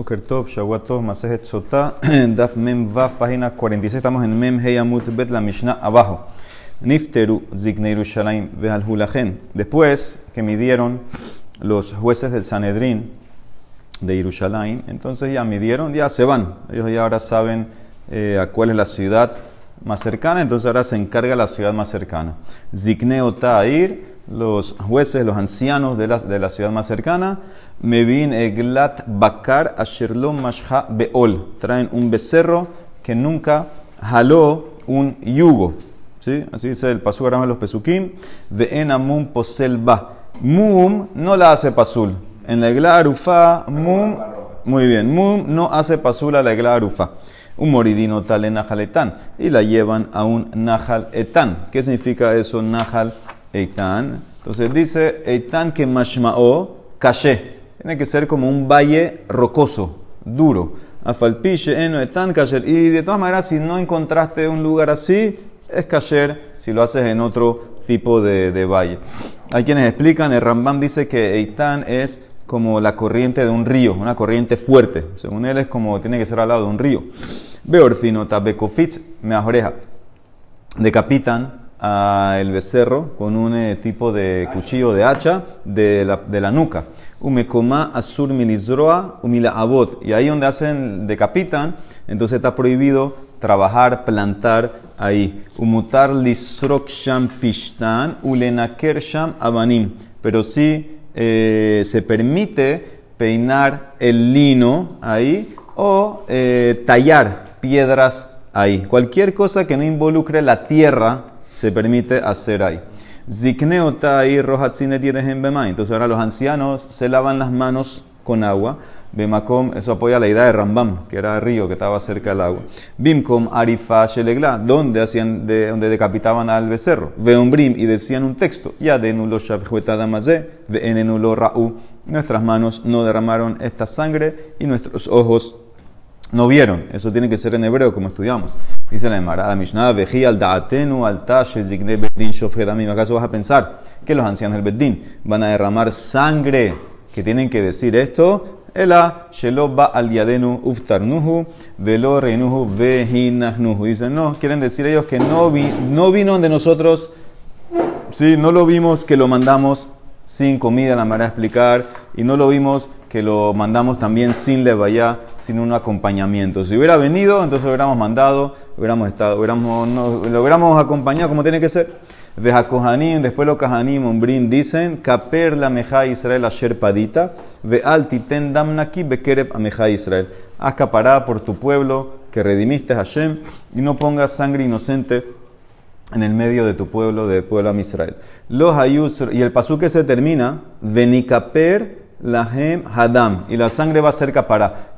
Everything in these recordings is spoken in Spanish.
Okertov, Shawato, Masejet Sotá, Daf Mem Vav, página 46. Estamos en Mem Heyamut Bet, la Mishnah, abajo. Nifteru Zigneiru Shalaim Veal Hulachen. Después que midieron los jueces del Sanedrín de Yerushalayim, entonces ya midieron, ya se van. Ellos ya ahora saben eh, a cuál es la ciudad más cercana, entonces ahora se encarga la ciudad más cercana. Zigneo Ta'ir los jueces, los ancianos de la, de la ciudad más cercana, Mevin Eglat Bakar Asherlom Mashha Beol. Traen un becerro que nunca jaló un yugo. ¿Sí? Así dice el pasú de los pesukim. Ve'en amum posel ba. Mum no la hace pasul. En la egla arufa, mum. Muy bien, mum no hace pasul a la egla arufa. Un moridino tal en nahal etán. Y la llevan a un nahal etán. ¿Qué significa eso, nahal Eitan. Entonces dice Eitan que mashmao caché. Tiene que ser como un valle rocoso, duro. Afalpiche, eno, Eitan, kasher. Y de todas maneras, si no encontraste un lugar así, es kasher si lo haces en otro tipo de, de valle. Hay quienes explican, el Rambam dice que Eitan es como la corriente de un río, una corriente fuerte. Según él es como tiene que ser al lado de un río. Beorfino, tabekofitz, me oreja. Decapitan el becerro con un eh, tipo de cuchillo de hacha de la, de la nuca. Umekoma asur milizroa umila abot. Y ahí donde hacen, decapitan, entonces está prohibido trabajar, plantar ahí. Umutar lisrok sham pishtan ulenaker sham abanim. Pero sí eh, se permite peinar el lino ahí o eh, tallar piedras ahí. Cualquier cosa que no involucre la tierra se permite hacer ahí. Zikneota y Entonces ahora los ancianos se lavan las manos con agua. Bemakom, eso apoya la idea de Rambam, que era río que estaba cerca del agua. Bimkom arifa shelegla, donde donde decapitaban al becerro. Veombrim, y decían un texto. Ya de nulo ve nulo ra'u. Nuestras manos no derramaron esta sangre y nuestros ojos no vieron. Eso tiene que ser en hebreo, como estudiamos. Dice la Emara, Mishnah, vejí al da'atenu al zigne bedin shofredamim. ¿Acaso vas a pensar que los ancianos del bedin van a derramar sangre? Que tienen que decir esto. Ela sheloba al yadenu uftarnuhu velo reinuhu vehinahnuhu. Dicen, no, quieren decir ellos que no, vi, no vino de nosotros, sí, no lo vimos que lo mandamos sin comida, la manera de explicar, y no lo vimos que lo mandamos también sin levaya, sin un acompañamiento. Si hubiera venido, entonces lo hubiéramos mandado, hubiéramos estado, hubiéramos, lo hubiéramos acompañado como tiene que ser. Vejakohanim, después los Kahanim, Umbrim dicen, Kaper la meja Israel asher padita, ve al titen damnaki bekereb ameja Israel. Haz por tu pueblo que redimiste Hashem y no pongas sangre inocente en el medio de tu pueblo, de pueblo a Israel. Los y el pasú que se termina, venikaper lahem hadam, y la sangre va a ser.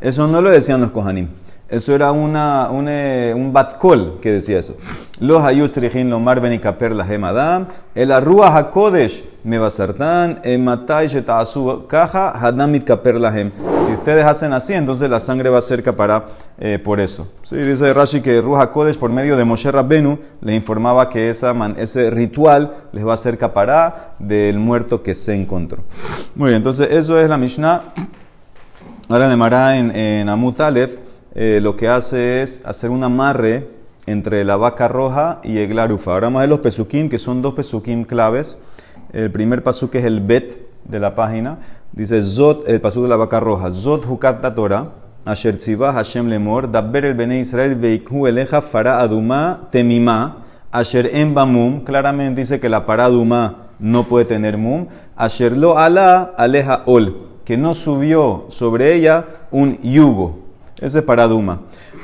Eso no lo decían los kohanim. Eso era una, un, eh, batkol que decía eso. Los hayus lomar benikaper lahem hadam, el arrua hakodesh me a matai shetasu kaja hadam kaper lahem. Si ustedes hacen así, entonces la sangre va a ser capara eh, por eso. Sí, dice Rashi que Ruha Kodesh por medio de Moshe Rabbenu le informaba que esa ese ritual les va a ser capará del muerto que se encontró. Muy bien, entonces eso es la Mishnah. Ahora de Mará en, en Amut eh, lo que hace es hacer un amarre entre la vaca roja y el glarufa. Ahora más de los pesukim, que son dos pesukim claves. El primer pasuk es el bet de la página. Dice Zot, el pasuk de la vaca roja. Zot hukat la Torah. Asher tzivah Hashem lemor. Dabber el bene Israel veikhu eleja fara aduma temima. Asher en bamum. Claramente dice que la para aduma no puede tener mum. Asher lo ala aleja ol. Que no subió sobre ella un yugo. Ese es para Duma.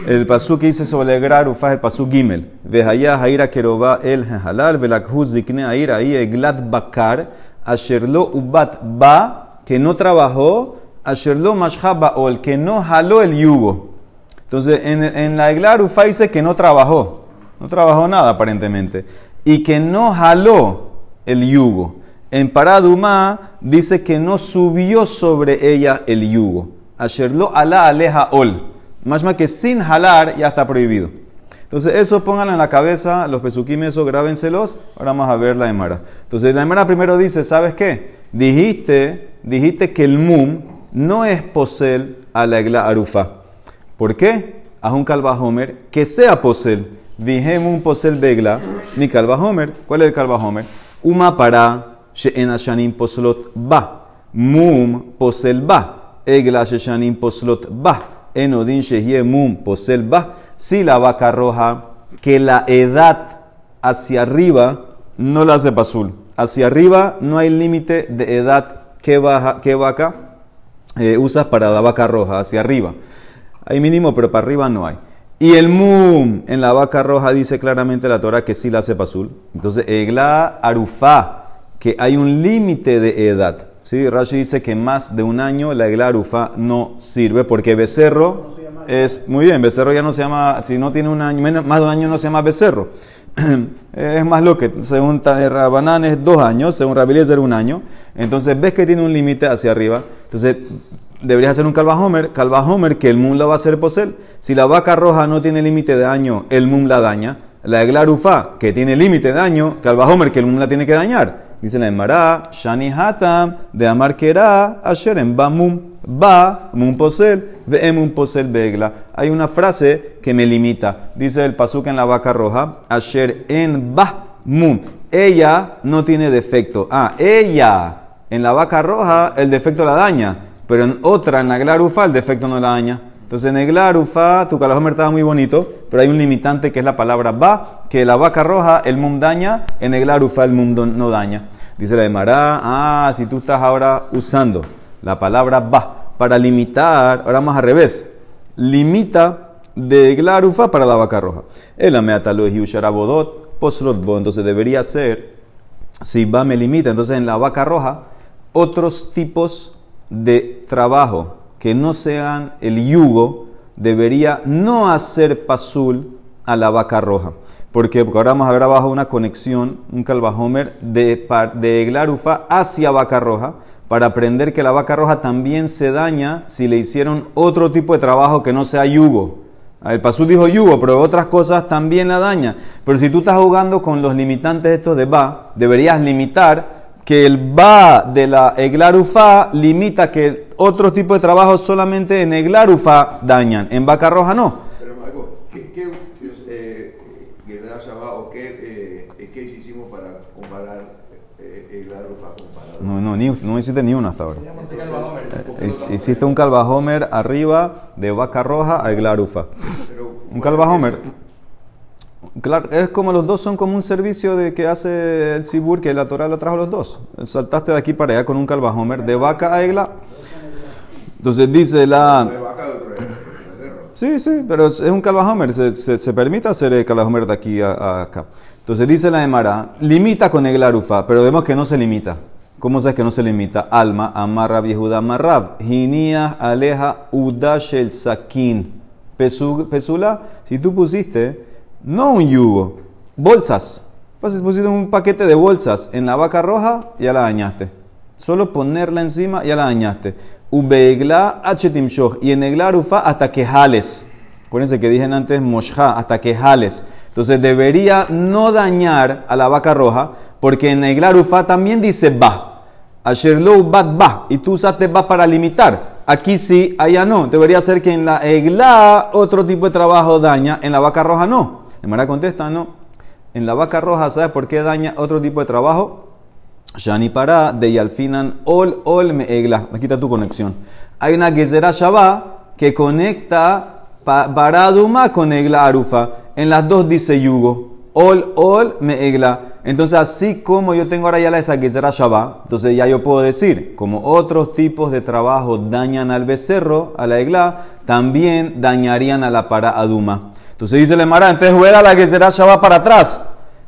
El pasú que dice sobre el es el pasú gimel. Vehaya haira keroba el halal, velakhu zikne aira ahí eglat bakar, asherlo ubat ba, que no trabajó, asherlo mashha baol, que no jaló el yugo. Entonces, en, la eglar ufa dice que no trabajó. No trabajó nada aparentemente. Y que no jaló el yugo. En Paraduma dice que no subió sobre ella el yugo. Asherlo ala aleja ol. Más que sin jalar ya está prohibido. Entonces, eso pónganlo en la cabeza, los pesukim, eso grábenselos. Ahora vamos a ver la Emara. Entonces, la Emara primero dice: ¿Sabes qué? Dijiste, dijiste que el mum no es posel a la egla arufa. ¿Por qué? Haz un calvajomer que sea posel. Vijem un posel begla, ni calvajomer. ¿Cuál es el calvajomer? Uma para she'en ashanim poslot ba. Mum posel ba. Egla she'shanim poslot ba. Enodin shehie mum posel ba. Si la vaca roja, que la edad hacia arriba no la hace pasul. Hacia arriba no hay límite de edad que, baja, que vaca eh, usas para la vaca roja, hacia arriba. Hay mínimo, pero para arriba no hay. Y el mum en la vaca roja dice claramente la Torah que sí la hace pasul. Entonces, egla arufa, que hay un límite de edad. ¿Sí? Rashi dice que más de un año la egla arufa no sirve porque becerro es, muy bien, becerro ya no se llama, si no tiene un año, menos, más de un año no se llama becerro. es más lo que, según Rabanán es dos años, según Rabiliezer un año. Entonces ves que tiene un límite hacia arriba. Entonces deberías hacer un calvajomer, calvajomer que el mum la va a hacer posel. Si la vaca roja no tiene límite de año, el mum la daña. La eglarufa, que tiene límite de año, calvajomer que el mum la tiene que dañar. Dice la Emara, Shani Hatam, de Amar Kera, Asher en Bamum, Ba, Mum Posel, Ve'em Posel Begla. Hay una frase que me limita. Dice el pasuk en la vaca roja, Asher en Ba, Mum. Ella no tiene defecto. Ah, ella. En la vaca roja el defecto la daña. Pero en otra, en la glarufa, el defecto no la daña. Entonces en el glarufa, tu calajomer estaba muy bonito, pero hay un limitante que es la palabra ba, que la vaca roja el mum daña, en el glarufa el mum no daña. Dice la de Mará, ah, si tú estás ahora usando la palabra ba para limitar, ahora más al revés, limita de glarufa para la vaca roja. El ameatalo es yusharabodot, poslotbo, entonces debería ser, si ba me limita, entonces en la vaca roja, otros tipos de trabajo que no sean el yugo debería no hacer pasul a la vaca roja. Porque ahora vamos a ver abajo una conexión, un calvajomer de, de Eglarufa hacia vaca roja, para aprender que la vaca roja también se daña si le hicieron otro tipo de trabajo que no sea yugo. El pasul dijo yugo, pero otras cosas también la daña. Pero si tú estás jugando con los limitantes estos de ba, deberías limitar que el ba de la eglarufa limita que otro tipo de trabajo solamente en eglarufa dañan, en vaca roja no. Pero algo, ¿qué, qué, eh, o qué, eh, qué, hicimos para comparar eh, eglarufa con No, no, ni, no hiciste ni una hasta ahora. Eh, hiciste un calvajomer arriba de vaca roja a eglarufa. Un calvajomer. Claro, es como los dos son como un servicio de que hace el Sibur, que la Torah lo trajo los dos. Saltaste de aquí para allá con un calvajomer de vaca a egla. Entonces dice la. Sí, sí, pero es un calvajomer. Se, se, permite hacer el calvajomer de aquí a, acá. Entonces dice la Emara, limita con egla rufa, pero vemos que no se limita. ¿Cómo sabes que no se limita? Alma, amarra, viejuda, amarrab. Ginia, aleja, udash el sakin. Pesula, si tú pusiste no un yugo, bolsas. Pues pusiste un paquete de bolsas en la vaca roja, ya la dañaste. Solo ponerla encima, ya la dañaste. Ubeigla shoch. Y en egla rufa hasta que jales. Acuérdense que dije antes moshha, hasta que jales. Entonces debería no dañar a la vaca roja, porque en egla rufa también dice ba. Asherlo bat ba. Y tú usaste ba para limitar. Aquí sí, allá no. Debería ser que en la egla otro tipo de trabajo daña, en la vaca roja no. Mara contesta, no. En la vaca roja, ¿sabes por qué daña otro tipo de trabajo? Shani para de Yalfinan ol ol me egla. Me quita tu conexión. Hay una gezerá Shabá que conecta Baraduma con egla arufa. En las dos dice yugo. Ol ol me egla. Entonces, así como yo tengo ahora ya la esa gezerá Shabá, entonces ya yo puedo decir, como otros tipos de trabajo dañan al becerro, a la egla, también dañarían a la para aduma. Entonces dice el Emara, entonces juega la que será Shabbat para atrás.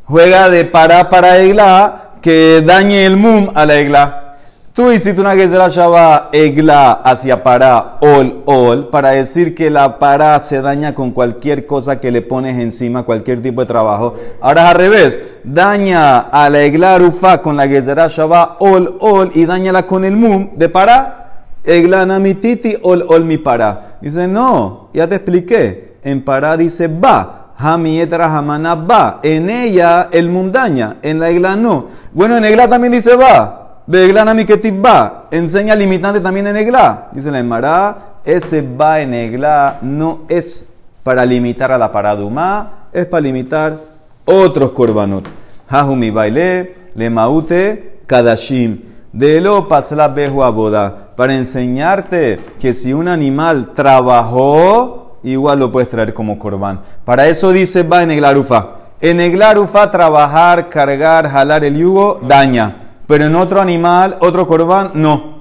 Juega de para para egla que dañe el mum a la egla. Tú hiciste una que será Shabbat egla hacia para ol ol para decir que la para se daña con cualquier cosa que le pones encima, cualquier tipo de trabajo. Ahora es al revés, daña a la egla rufa con la que será Shabbat ol ol y dañala con el mum de para egla namititi ol ol mi para. Dice, no, ya te expliqué en Pará dice va, Hamietra Hamana va. En ella el mundaña, en la egla no. Bueno, en egla también dice va. Begla va. Enseña limitante también en egla. Dice la Emara, ese ba en egla no es para limitar a la paradumá, es para limitar otros korbanot. Hahumi baile, le maute, kadashim. De lo pasla behu aboda. Para enseñarte que si un animal trabajó, igual lo puedes traer como korban. Para eso dice va en eglarufa. En eglarufa trabajar, cargar, jalar el yugo, daña. Pero en otro animal, otro korban, no.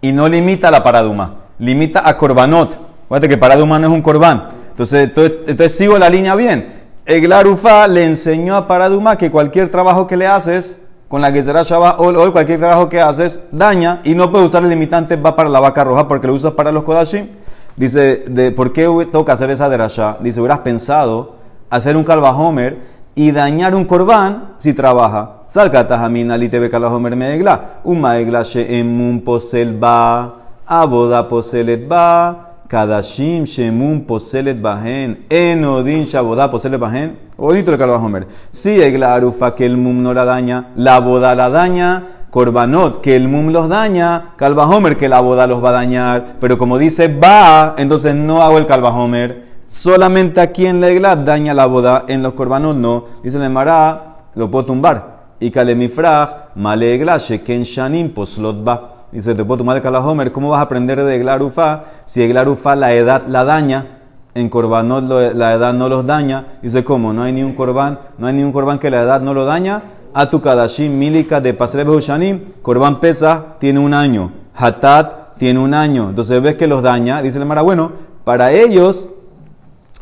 Y no limita la paraduma. Limita a korbanot. Fíjate que paraduma no es un korban. Entonces, entonces, sigo la línea bien. Eglarufa le enseñó a Paraduma que cualquier trabajo que le haces con la que será Shabbat o cualquier trabajo que haces daña y no puede usar el limitante va para la vaca roja porque lo usas para los Kodashim. Dice, de, ¿por qué que hacer esa derasha? Dice, hubieras pensado hacer un calvajomer y dañar un corbán si trabaja. Salkatajamina li tebe calvajomer meegla. Un maegla sheemun posel ba, aboda poselet ba. Kadashim Shemun Poselet Bahen, Enodin Shaboda Poselet Bahen. Bonito el Homer. Sí, la Arufa que el Mum no la daña, la boda la daña, Korbanot que el Mum los daña, Homer que la boda los va a dañar. Pero como dice va, entonces no hago el Homer. Solamente aquí en la daña la boda, en los Korbanot no. Dice el Mará, lo puedo tumbar. Y Kalemifrag, Malegla, Sheken Shanim Poslot ba. Dice, te puedo tomar el calahomer. ¿Cómo vas a aprender de Eglarufa si Eglarufa la edad la daña? En Corbanot la edad no los daña. Dice, ¿cómo? No hay ni un Corban, no hay ni un Corban que la edad no lo daña. A tu Kadashim Milika de Pasrebe Hushanim, Corban pesa, tiene un año. Hatat tiene un año. Entonces ves que los daña. Dice el Mara, bueno, para ellos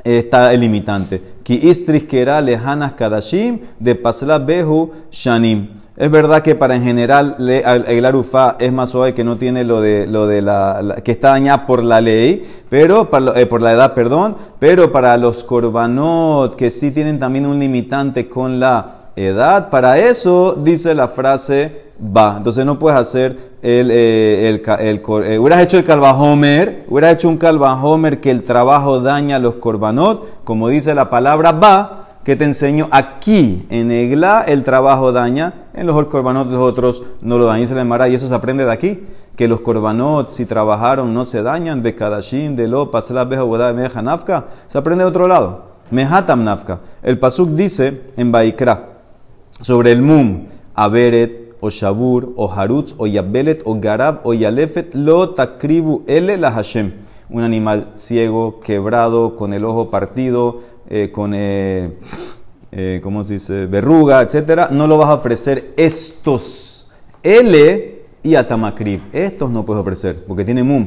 está el limitante. Ki istris kera lehanas Kadashim de Behu Shanim. Es verdad que para en general el arufa es más suave que no tiene lo de, lo de la, que está dañada por la ley, pero eh, por la edad, perdón, pero para los korbanot que sí tienen también un limitante con la edad, para eso dice la frase va. Entonces no puedes hacer el, eh, el, el, eh, hubieras hecho el calvajomer, hubieras hecho un calvajomer que el trabajo daña a los korbanot, como dice la palabra va que te enseño aquí en Egla el trabajo daña, en los korbanot los otros no lo dañan, se le y eso se aprende de aquí, que los korbanot si trabajaron no se dañan, de kadashim, de lo, pasla beja, meja, nafka, se aprende de otro lado, mehatam nafka. El pasuk dice en Baikra sobre el mum, aberet, o shabur, o harutz, o yabelet, o garab, o yalefet, lo takribu ele la Hashem. Un animal ciego, quebrado, con el ojo partido, eh, con, eh, eh, ¿cómo se dice?, verruga, etcétera, no lo vas a ofrecer estos. L y atamakrib. Estos no puedes ofrecer porque tiene mum.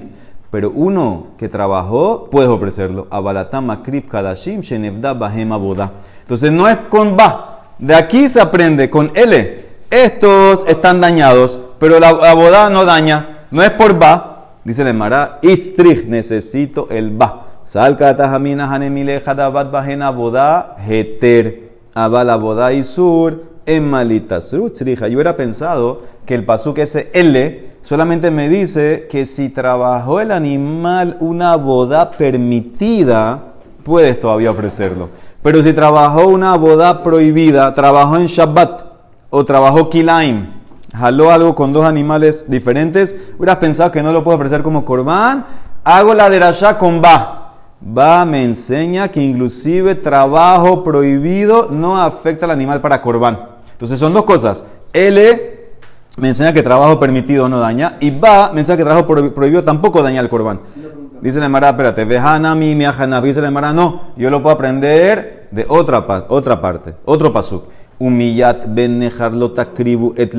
Pero uno que trabajó, puedes ofrecerlo. Abalatamakrib kadashim shenevda bahema boda. Entonces no es con ba. De aquí se aprende con L. Estos están dañados, pero la, boda no daña. No es por ba. Dice el Mara, istrich, necesito el ba. Salka tajamina hanemile hadabat bajena boda heter. Abala boda isur en malitasru Yo hubiera pensado que el pasuk ese L solamente me dice que si trabajó el animal una boda permitida, puedes todavía ofrecerlo. Pero si trabajó una boda prohibida, trabajó en Shabbat o trabajó Kilaim, jaló algo con dos animales diferentes, hubieras pensado que no lo puedo ofrecer como corbán, hago la derashá con ba. Va me enseña que inclusive trabajo prohibido no afecta al animal para corbán. Entonces son dos cosas. L me enseña que trabajo permitido no daña. Y va me enseña que trabajo prohibido tampoco daña al corbán. Dice la Emara, espérate, vejana mi Dice la Emara, no, yo lo puedo aprender de otra, otra parte, otro pasuk. Humillat ben kribu et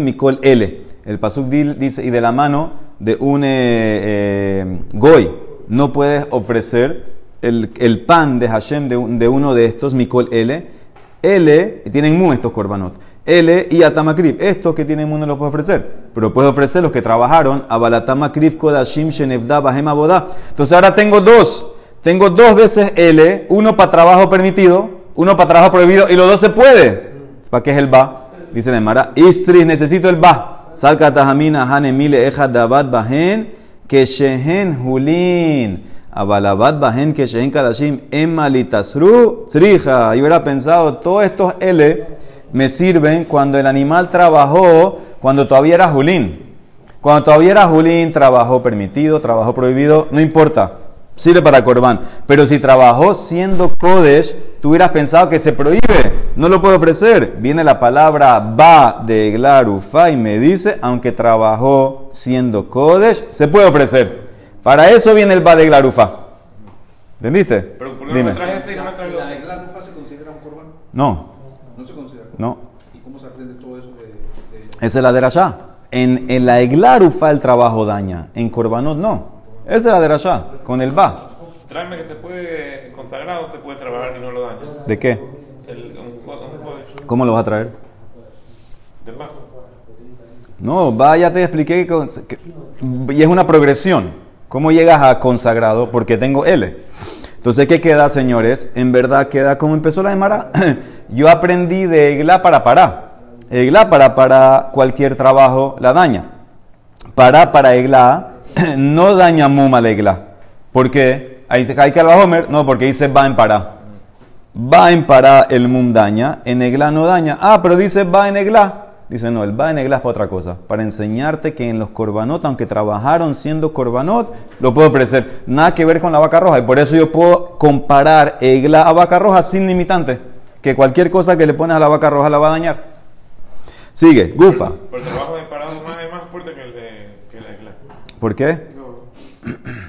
mikol L. El pasuk dice, y de la mano de un eh, eh, goy no puedes ofrecer el, pan de Hashem de, uno de estos, Mikol L. L, tienen mu estos korbanot. L y Atamakrib, estos que tienen mu no los puedes ofrecer. Pero puedes ofrecer los que trabajaron, Abalatamakrib, Kodashim, Shenevda, Bahem, Abodá. Entonces ahora tengo dos. Tengo dos veces L, uno para trabajo permitido, uno para trabajo prohibido, y los dos se puede. ¿Para qué es el Ba? Dice la Emara, Istris, necesito el Ba. Salka Tahamina, Hanemile, Eja, Dabat, Bahen que Shehen Julin, Abalabat Bahen, que Shehen Kadashim, Emalitasru, Tzrija. Yo hubiera pensado, todos estos L me sirven cuando el animal trabajó, cuando todavía era Julín. Cuando todavía era Julín, trabajo permitido, trabajo prohibido, no importa. Sirve para Corbán. Pero si trabajó siendo Kodesh, tú hubieras pensado que se prohíbe. No lo puede ofrecer. Viene la palabra va de Glarufa y me dice, aunque trabajó siendo Kodesh, se puede ofrecer. Para eso viene el va de Glarufa. ¿Entendiste? Pero ¿por qué no Dime. me traes ese y no me traes el ¿La otro? egla rufa se considera un corbán? No, No se considera. no. ¿Y cómo se aprende todo eso de, de Esa es la derashá. En, en la eglarufa el trabajo daña. En Corbanot no. Esa es la derashá. Con el va. Tráeme que se puede consagrar o se puede trabajar y no lo daña. ¿De qué? El, un, un ¿Cómo lo vas a traer? del bajo. No, va, ya te expliqué. que- que- y es una progresión. ¿Cómo llegas a consagrado? Porque tengo L. Entonces, ¿qué queda, señores? En verdad queda como empezó la Emara. Yo aprendí de Egla para para. Egla para para cualquier trabajo la daña. Para para Egla no daña mum al Egla. ¿Por qué? Ahí dice, que Homer. No, porque dice va en para. Va en para el mum daña, en egla no daña. Ah, pero dice va en egla. Dice, no, el va en egla es para otra cosa. Para enseñarte que en los corbanot, aunque trabajaron siendo corbanot, lo puedo ofrecer. Nada que ver con la vaca roja. Y por eso yo puedo comparar egla a vaca roja sin limitante. Que cualquier cosa que le pones a la vaca roja la va a dañar. Sigue, gufa. Pero el trabajo de parado más es más fuerte que el de que la iglesia. ¿Por qué?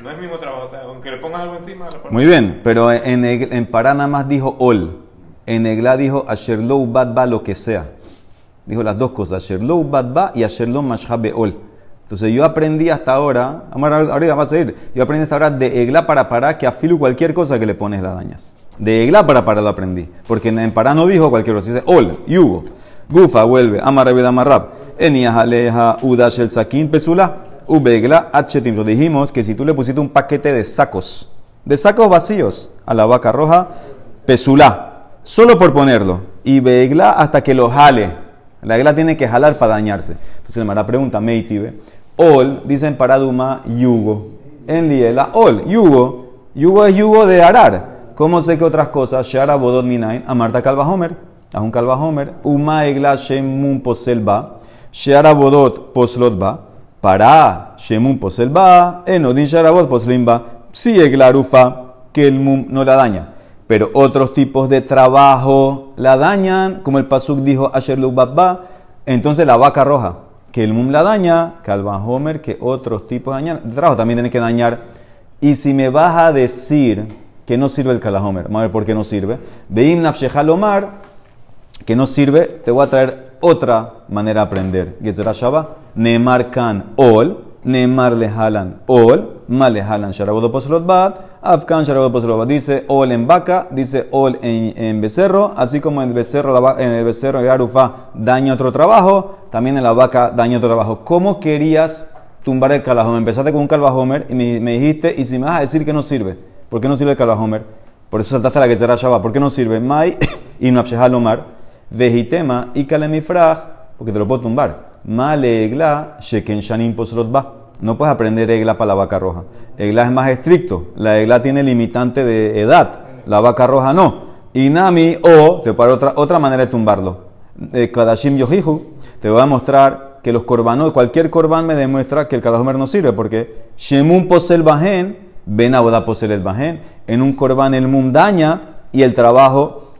No es el mismo trabajo, o sea, aunque le pongas algo encima, Muy bien, pero en, en Pará nada más dijo ol. En Egla dijo Asherlou bad ba lo que sea. Dijo las dos cosas, Asherlou bad ba y Asherlou mashhabe ol. Entonces yo aprendí hasta ahora, ahora va a seguir, yo aprendí hasta ahora de Egla para Pará que afilu cualquier cosa que le pones la dañas. De Egla para Pará lo aprendí, porque en, en Pará no dijo cualquier cosa, dice ol, yugo. Gufa vuelve, amarabed amarrab. Enias aleja udash el sakin pesula. Ubegla achetim. Lo dijimos que si tú le pusiste un paquete de sacos, de sacos vacíos a la vaca roja, pesulá, solo por ponerlo. Y begla hasta que lo jale. La egla tiene que jalar para dañarse. Entonces el Mara pregunta, Meitibe, ol, dicen para Duma, yugo. En liela, ol, yugo. Yugo es yugo de arar. ¿Cómo sé que otras cosas? Shara bodot minain, amarta calva homer. A un calva homer. Uma egla shemun posel ba. Shara bodot poslot ba. Para shemun posel ba. Enodin shara bodot poslim ba. Si egla rufa, que el mum no la daña. Pero otros tipos de trabajo la dañan, como el pasuk dijo Asher lu ba. Entonces la vaca roja, que el mum la daña, calva homer, que otros tipos dañan. Trabajo también tiene que dañar. Y si me vas a decir que no sirve el calahomer, vamos a ver por qué no sirve. Veim nafshechal omar, que no sirve, te voy a traer otra manera de aprender. Gezerah Shabbat, Neemar kan ol, Neemar lehalan ol, mal lehalan sharabodo poslot bat, afkan sharabodo. Dice ol en vaca, dice ol en, en becerro, así como en el becerro, en el becerro el arufa daña otro trabajo, también en la vaca daña otro trabajo. ¿Cómo querías tumbar el calahomer? Empezaste con un calvajomer y me, me dijiste, y si me vas a decir que no sirve, ¿por qué no sirve el calvajomer? Por eso saltaste a la Gezerah Shabbat. ¿Por qué no sirve? Mai y nafshehal. Vejitema y kalemifraj, porque te lo puedo tumbar. Male egla, sheken shanim posrot ba. No puedes aprender egla para la vaca roja. Egla es más estricto. La egla tiene limitante de edad. La vaca roja no. Inami o, te para otra, otra manera de tumbarlo. Eh, Kadashim yohihu, te voy a mostrar que los corbanos, cualquier corban me demuestra que el calahomer no sirve, porque Shemun posel bajen, ben posel el bajen. En un corban el mum daña y el trabajo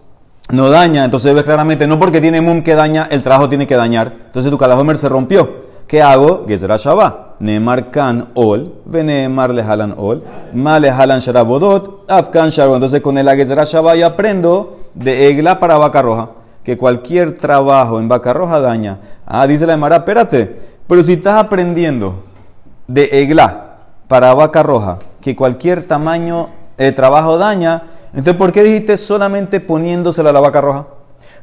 no daña. Entonces ves claramente, no porque tiene mum que daña, el trabajo tiene que dañar. Entonces tu calahomer se rompió. ¿Qué hago? Gezerah Shabbat. Neemar kan ol, veneemar lehalan ol, ma lehalan sharabodot, afkan sharabodot. Entonces con el Gezerah Shabbat yo aprendo de egla para vaca roja. Que cualquier trabajo en vaca roja daña. Ah, dice la Emara, espérate. Pero si estás aprendiendo de egla para vaca roja, que cualquier tamaño de trabajo daña, entonces ¿por qué dijiste solamente poniéndosela a la vaca roja?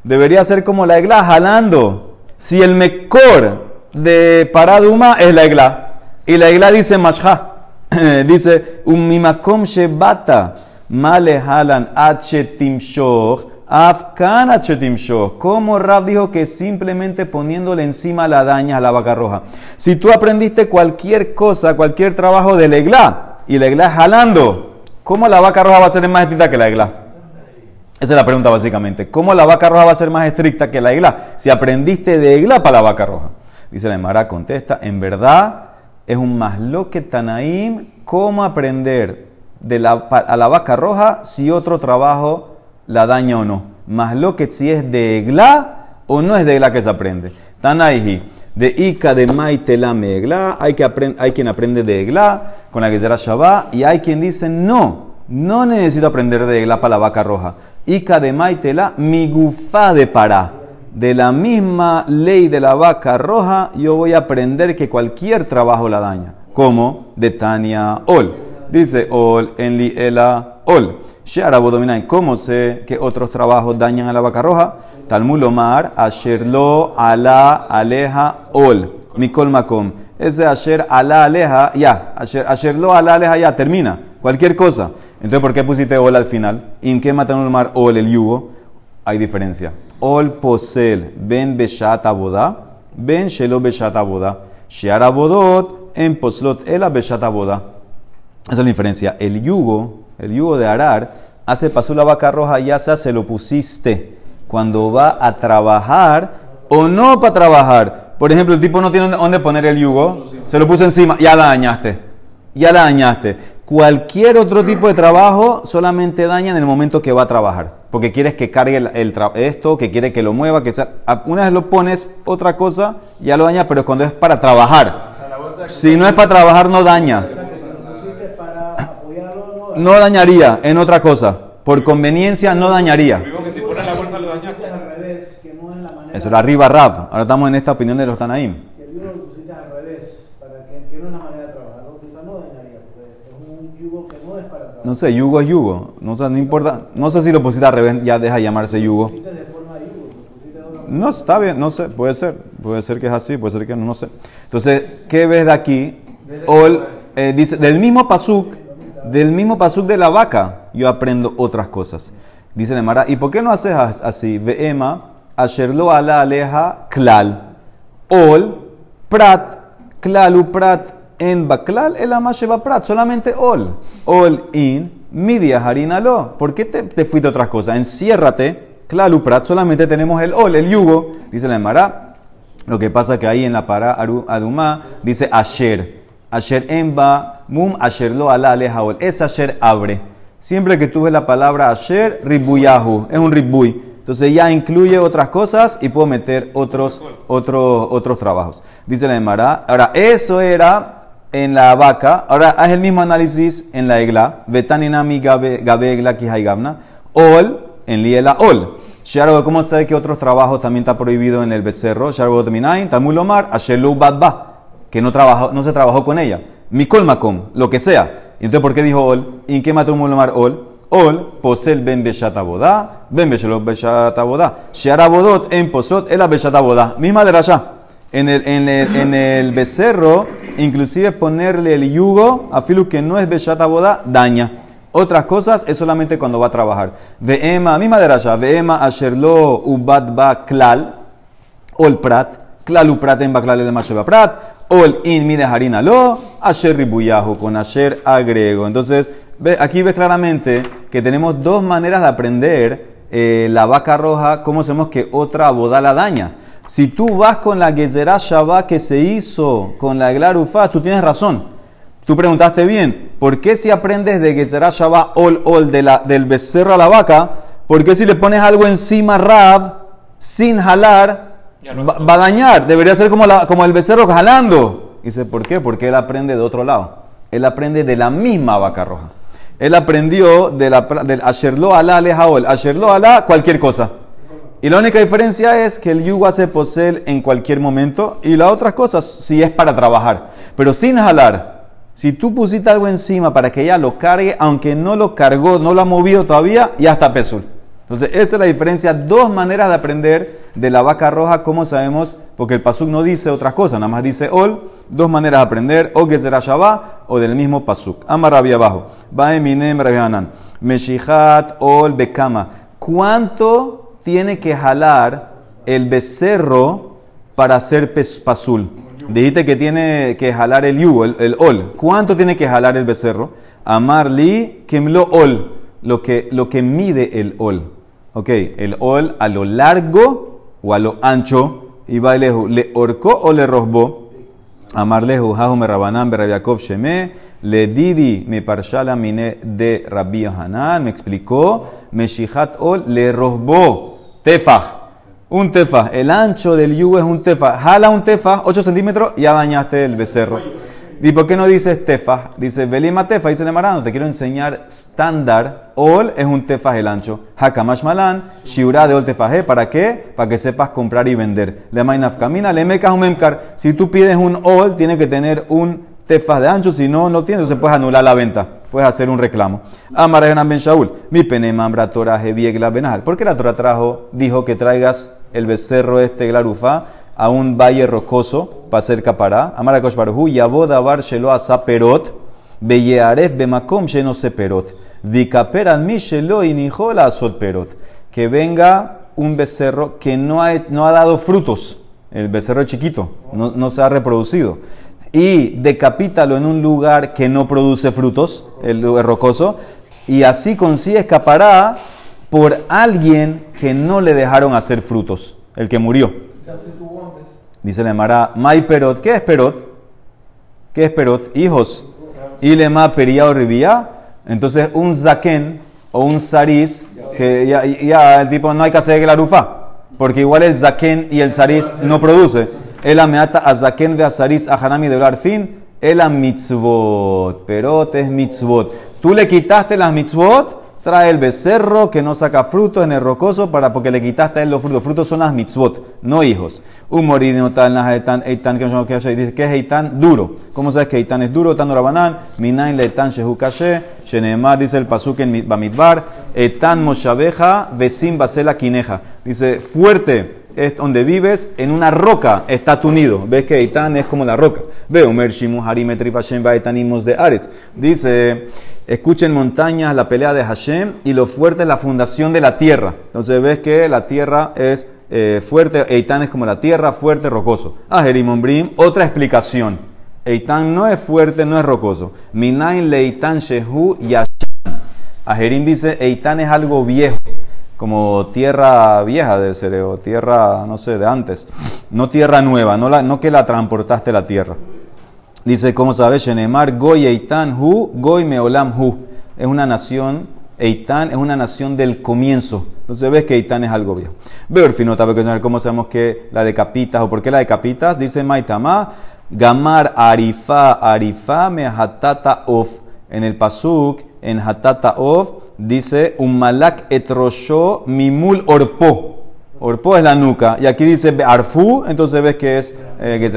Debería ser como la egla jalando. Si el mejor de paraduma es la egla, y la egla dice mashha, dice un mimakom shebata, male halan achetimshoch, afkan achetimshoch. Como Rab dijo que simplemente poniéndole encima la daña a la vaca roja. Si tú aprendiste cualquier cosa, cualquier trabajo de la egla, y la egla jalando, ¿cómo la vaca roja va a ser más estricta que la egla? Esa es la pregunta básicamente. ¿Cómo la vaca roja va a ser más estricta que la egla? Si aprendiste de egla para la vaca roja. Dice la Emara, contesta, en verdad es un masloque tanaim cómo aprender de la, a la vaca roja si otro trabajo la daña o no. Masloque si es de egla o no es de egla que se aprende. Tanaiji, de Ica de Maitela Megla, hay, hay quien aprende de egla con la que será Shabbat y hay quien dice no, no necesito aprender de egla para la vaca roja. Ica de Maitela, mi gufa de pará. De la misma ley de la vaca roja, yo voy a aprender que cualquier trabajo la daña. Como de Tania Ol. Dice Ol en Liela Ol. ¿Cómo sé que otros trabajos dañan a la vaca roja? Talmud Omar, Asherlo ala aleja Ol. Mikol Makom. Ese Asher ala aleja, ya. Asher, Asherlo ala aleja, ya. Termina. Cualquier cosa. Entonces, ¿por qué pusiste Ol al final? ¿En qué matan Omar Ol, el yugo? Hay diferencia. Ol posel ben beshat abodá, ben shelo beshat abodá. Shear abodot en poslot ela beshat abodá. Esa es la diferencia. El yugo, el yugo de arar, hace pasó la vaca roja, ya se lo pusiste cuando va a trabajar o no para trabajar. Por ejemplo, el tipo no tiene dónde poner el yugo, se lo puso encima, ya la dañaste. Ya la dañaste. Cualquier otro tipo de trabajo solamente daña en el momento que va a trabajar. Porque quieres que cargue el, esto, que quiere que lo mueva, que una vez lo pones, otra cosa, ya lo daña, pero cuando es para trabajar. Si no es para trabajar, no daña. No dañaría en otra cosa. Por conveniencia, no dañaría. Digo que si pones la bolsa lo dañaste. pusiste al revés, que no es la manera. Eso era arriba Rav. Ahora estamos en esta opinión de los Tanaim. Si el yugo lo pusiste al revés, para que, que no es la manera de trabajar, quizás no dañaría, porque es un yugo que no es para trabajar. No sé, yugo es yugo. No, sé, no importa. No sé si lo pusiste al revés, ya deja llamarse yugo. Lo pusiste de forma de yugo, lo pusiste de otra No, está bien, no sé, puede ser. Puede ser que es así, puede ser que no, no sé. Entonces, ¿qué ves de aquí? Ol, eh, dice, del mismo pasuk, del mismo pasuk de la vaca, yo aprendo otras cosas. Dice la Mara, ¿y por qué no haces as- así? Veema, asherlo ala aleja klal. Ol, prat, klalu prat, en baklal, el amasheba prat, solamente ol. Ol in, midia harinalo. ¿Por qué te, te fuiste a otras cosas? Enciérrate, klalu prat, solamente tenemos el ol, el yugo. Dice la Mara, lo que pasa que ahí en la para Adumá dice Asher. Asher emba, mum asher lo ala alejaol. Es Asher abre. Siempre que tú ves la palabra Asher, ribuyahu. Es un ribuy. Entonces ya incluye otras cosas y puedo meter otros, otros, otros trabajos. Dice la Emara. Ahora, eso era en la vaca. Ahora haz el mismo análisis en la egla. Betaninami gabe egla kihaigabna. Ol en liela ol. Sharo, ¿cómo sabe que otros trabajos también está prohibido en el becerro? Sharo Dominain, Talmud Lomar, Ashelu Badba, que no, trabajó, no se trabajó con ella. Mikol Makom, lo que sea. Entonces, ¿por qué dijo ol? ¿Y en qué mató Lomar ol? Ol, posel ben beshat abodá, ben beshelot beshat abodá. Shear abodot en poslot el beshat abodá. Misma de Rasha. En el, en, el, en el becerro, inclusive ponerle el yugo, a filu que no es beshat abodá, daña. Otras cosas es solamente cuando va a trabajar. Veema, misma de Rasha, veema asherlo ubad ba klal, ol prat, klal u prat en baklal el masheba prat, ol in mi de harina lo, asher ribuyahu, con asher agrego. Entonces, aquí ves claramente que tenemos dos maneras de aprender eh, la vaca roja, cómo hacemos que otra boda la daña. Si tú vas con la Gezerá Shabbat que se hizo con la Eglarufá, tú tienes razón. Tú preguntaste bien, ¿por qué si aprendes de Gezerá Shabbat ol ol de la, del becerro a la vaca, por qué si le pones algo encima Rab sin jalar, va a dañar? Debería ser como, la, como el becerro jalando. Dice, ¿por qué? Porque él aprende de otro lado. Él aprende de la misma vaca roja. Él aprendió de la, del Asherlo Alá Alejaol. Asherlo Alá, cualquier cosa. Y la única diferencia es que el yugo hace posel en cualquier momento y las otras cosas si es para trabajar. Pero sin jalar. Si tú pusiste algo encima para que ella lo cargue, aunque no lo cargó, no lo ha movido todavía, ya está pesul. Entonces, esa es la diferencia. Dos maneras de aprender de la vaca roja, ¿cómo sabemos? Porque el pasuk no dice otras cosas, nada más dice ol. Dos maneras de aprender, o Gezerá Shabbat o del mismo pasuk. Amar Rabbi abajo. Va Eminem Rabbi Hanan. Meshihat ol bekama. ¿Cuánto tiene que jalar el becerro para hacer pasul? Dijiste que tiene que jalar el yu, el, el ol. ¿Cuánto tiene que jalar el becerro? Amar li kemlo ol. Lo que, lo que mide el ol. Ok, el ol a lo largo o a lo ancho. y va ¿le horcó o le rosbó? Amar lehu, jahu me rabanán, berabiakov sheme, le didi mi parshala mine de Rabbi Hanan, me explicó, meshihat ol le rosbó, tefah. Un tefah, el ancho del yugo es un tefah. Jala un tefah, 8 centímetros, ya dañaste el becerro. ¿Y por qué no dices tefah? Dice velima tefah, dice Nemarano, te quiero enseñar estándar. Ol es un tefah el ancho. Hakamash malan, shiura de ol tefahé. ¿Para qué? Para que sepas comprar y vender. Le mainaf camina, le mecas un. Si tú pides un ol, tiene que tener un tefah de ancho. Si no, no tiene, entonces puedes anular la venta. Puedes hacer un reclamo. Amar ben Shaul, mi pene mambra Torah benahal. ¿Por qué la Torah trajo, dijo que traigas el becerro este glarufa a un valle rocoso para hacer capará? Amar a Koshbarhu, yabo davar shelo asa perot, beyearef bemakom sheno se perot. Vikaper al mi shelo inijo la asot perot. Que venga un becerro que no ha, no ha dado frutos. El becerro chiquito, no, no se ha reproducido y decapítalo en un lugar que no produce frutos, el lugar rocoso, y así consigue escapará por alguien que no le dejaron hacer frutos, el que murió. Dice la Mara, Mai Perot, ¿qué es Perot? ¿Qué es Perot? Hijos. Y le ma pería o ribía. Entonces un zaken o un saris, que ya, el tipo no hay que hacer la rufa, porque igual el zaken y el saris no produce. El ameata azaken ve azaris ahanami de fin. El mitzvot. Perot es mitzvot. Tú le quitaste las mitzvot, trae el becerro que no saca frutos en el rocoso para porque le quitaste a él los frutos. Frutos son las mitzvot, no hijos. Un moridino tal eitan, eitan, que dice que es eitan duro. ¿Cómo sabes que eitan es duro? Tan rabanán, minain leitan shehu kashe, shenemar, dice el pasuk en Bamidbar, eitan moshabeja, vesim basela kineja. Dice, fuerte es donde vives, en una roca está tu nido. ¿Ves que Eitan es como la roca? Veo, Mershimu Hashem Vaetanimos de Aretz. Dice, escuchen montañas la pelea de Hashem y lo fuerte es la fundación de la tierra. Entonces ves que la tierra es eh, fuerte, Eitan es como la tierra, fuerte, rocoso. Ajerimombrim, otra explicación. Eitan no es fuerte, no es rocoso. Minain Leitan Shehu Yashan. Ajerim dice, Eitan es algo viejo como tierra vieja de ser, o tierra, no sé, de antes. No tierra nueva, no, la, no que la transportaste la tierra. Dice, ¿cómo sabes? Shenemar, Goy Eitan Hu, Goy Hu. Es una nación, Eitan es una nación del comienzo. Entonces ves que Eitan es algo viejo. Veo el finota, porque cómo sabemos que la decapitas o por qué la decapitas. Dice Maitama, Gamar Arifa, Arifa Mehatata Of. En el Pasuk, en Hatata Of, dice un malak etrosho mimul orpo. Orpo es la nuca. Y aquí dice arfu, entonces ves que es eh,